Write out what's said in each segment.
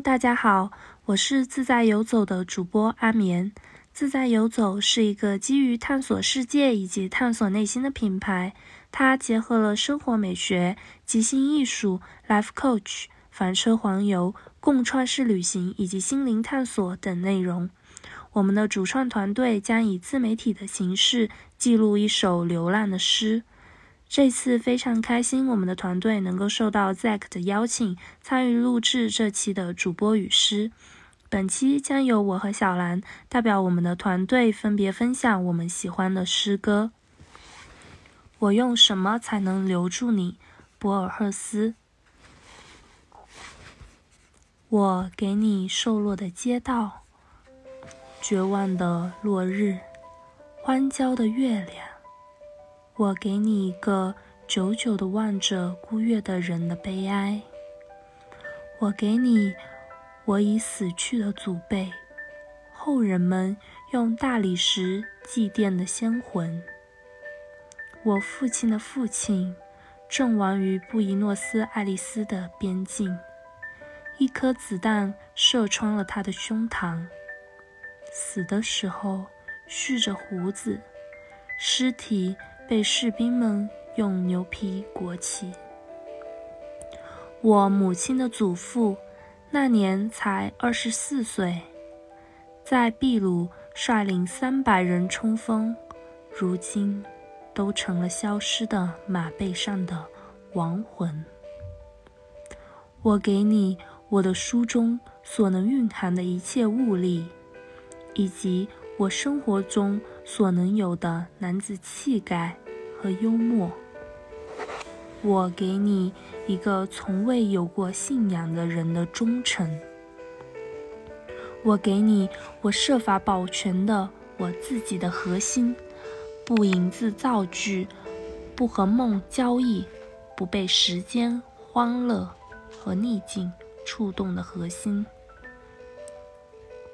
大家好，我是自在游走的主播阿眠。自在游走是一个基于探索世界以及探索内心的品牌，它结合了生活美学、即兴艺术、Life Coach、房车环游、共创式旅行以及心灵探索等内容。我们的主创团队将以自媒体的形式记录一首流浪的诗。这次非常开心，我们的团队能够受到 Zack 的邀请，参与录制这期的主播与诗。本期将由我和小兰代表我们的团队，分别分享我们喜欢的诗歌。我用什么才能留住你，博尔赫斯？我给你瘦弱的街道，绝望的落日，荒郊的月亮。我给你一个久久的望着孤月的人的悲哀。我给你我已死去的祖辈，后人们用大理石祭奠的先魂。我父亲的父亲阵亡于布宜诺斯艾利斯的边境，一颗子弹射穿了他的胸膛。死的时候蓄着胡子，尸体。被士兵们用牛皮裹起。我母亲的祖父那年才二十四岁，在秘鲁率领三百人冲锋，如今都成了消失的马背上的亡魂。我给你我的书中所能蕴含的一切物力，以及我生活中。所能有的男子气概和幽默，我给你一个从未有过信仰的人的忠诚。我给你我设法保全的我自己的核心，不引自造句，不和梦交易，不被时间、欢乐和逆境触动的核心。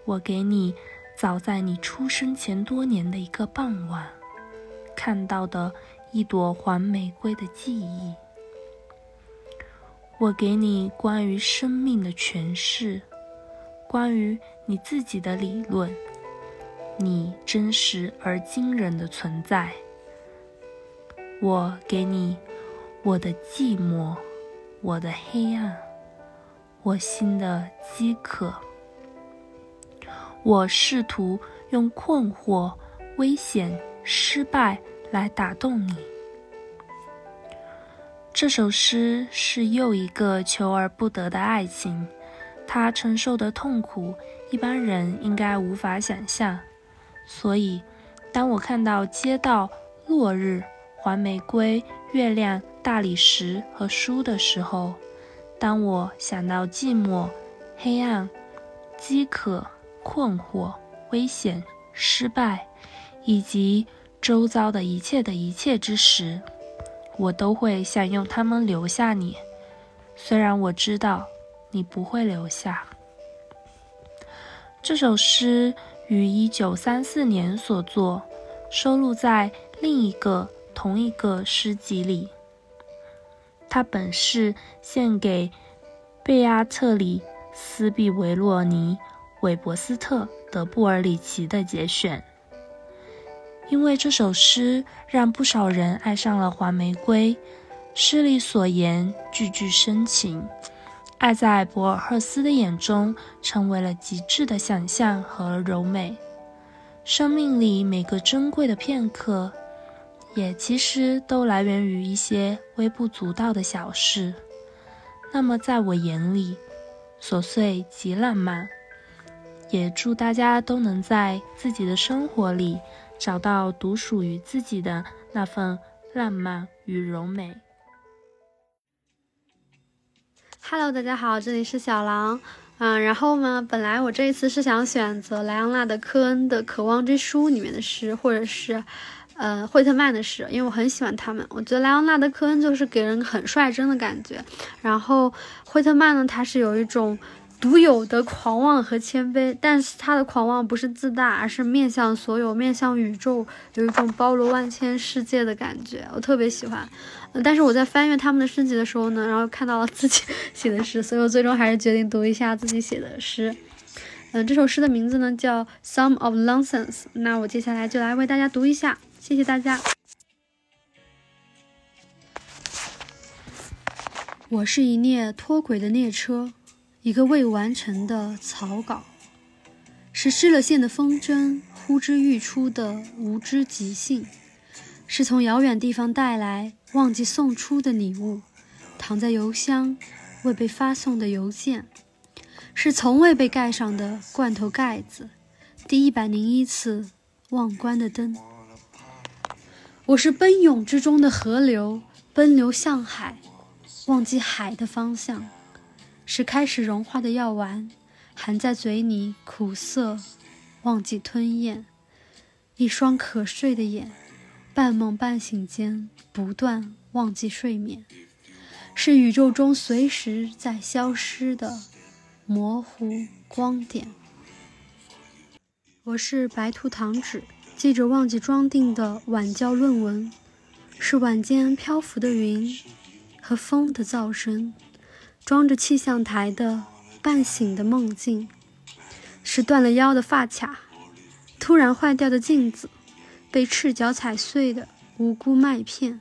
我给你。早在你出生前多年的一个傍晚，看到的一朵黄玫瑰的记忆。我给你关于生命的诠释，关于你自己的理论，你真实而惊人的存在。我给你我的寂寞，我的黑暗，我心的饥渴。我试图用困惑、危险、失败来打动你。这首诗是又一个求而不得的爱情，他承受的痛苦，一般人应该无法想象。所以，当我看到街道、落日、黄玫瑰、月亮、大理石和书的时候，当我想到寂寞、黑暗、饥渴。困惑、危险、失败，以及周遭的一切的一切之时，我都会想用它们留下你。虽然我知道你不会留下。这首诗于一九三四年所作，收录在另一个同一个诗集里。它本是献给贝阿特里斯·毕维洛尼。韦伯斯特·德布尔里奇的节选，因为这首诗让不少人爱上了黄玫瑰。诗里所言句句深情，爱在博尔赫斯的眼中成为了极致的想象和柔美。生命里每个珍贵的片刻，也其实都来源于一些微不足道的小事。那么，在我眼里，琐碎极浪漫。也祝大家都能在自己的生活里找到独属于自己的那份浪漫与柔美。Hello，大家好，这里是小狼。嗯，然后呢，本来我这一次是想选择莱昂纳德·科恩的《渴望之书》里面的诗，或者是呃惠特曼的诗，因为我很喜欢他们。我觉得莱昂纳德·科恩就是给人很率真的感觉，然后惠特曼呢，他是有一种。独有的狂妄和谦卑，但是他的狂妄不是自大，而是面向所有，面向宇宙，有一种包罗万千世界的感觉，我特别喜欢。但是我在翻阅他们的诗集的时候呢，然后看到了自己 写的诗，所以我最终还是决定读一下自己写的诗。嗯，这首诗的名字呢叫《Some of Nonsense》，那我接下来就来为大家读一下，谢谢大家。我是一列脱轨的列车。一个未完成的草稿，是失了线的风筝呼之欲出的无知即兴，是从遥远地方带来忘记送出的礼物，躺在邮箱未被发送的邮件，是从未被盖上的罐头盖子，第一百零一次忘关的灯。我是奔涌之中的河流，奔流向海，忘记海的方向。是开始融化的药丸，含在嘴里苦涩，忘记吞咽；一双可睡的眼，半梦半醒间不断忘记睡眠。是宇宙中随时在消失的模糊光点。我是白兔糖纸，记着忘记装订的晚教论文。是晚间漂浮的云和风的噪声。装着气象台的半醒的梦境，是断了腰的发卡，突然坏掉的镜子，被赤脚踩碎的无辜麦片。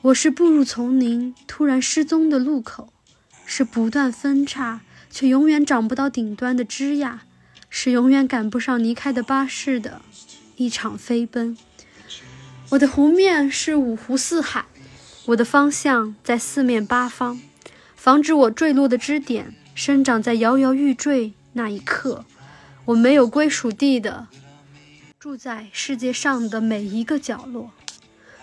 我是步入丛林突然失踪的路口，是不断分叉却永远长不到顶端的枝桠，是永远赶不上离开的巴士的一场飞奔。我的湖面是五湖四海。我的方向在四面八方，防止我坠落的支点生长在摇摇欲坠那一刻。我没有归属地的，住在世界上的每一个角落。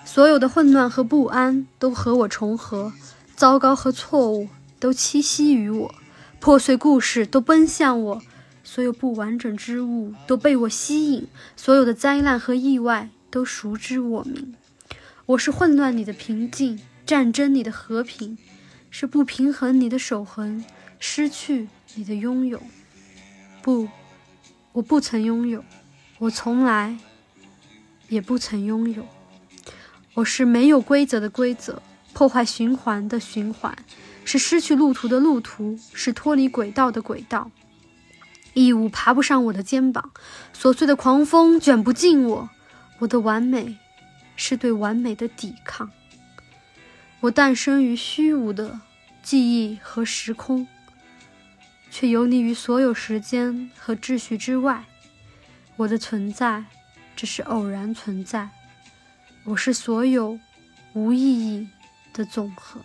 所有的混乱和不安都和我重合，糟糕和错误都栖息于我，破碎故事都奔向我，所有不完整之物都被我吸引，所有的灾难和意外都熟知我名。我是混乱里的平静，战争里的和平，是不平衡里的守恒，失去你的拥有。不，我不曾拥有，我从来也不曾拥有。我是没有规则的规则，破坏循环的循环，是失去路途的路途，是脱离轨道的轨道。义务爬不上我的肩膀，琐碎的狂风卷不进我，我的完美。是对完美的抵抗。我诞生于虚无的记忆和时空，却游离于所有时间和秩序之外。我的存在只是偶然存在。我是所有无意义的总和。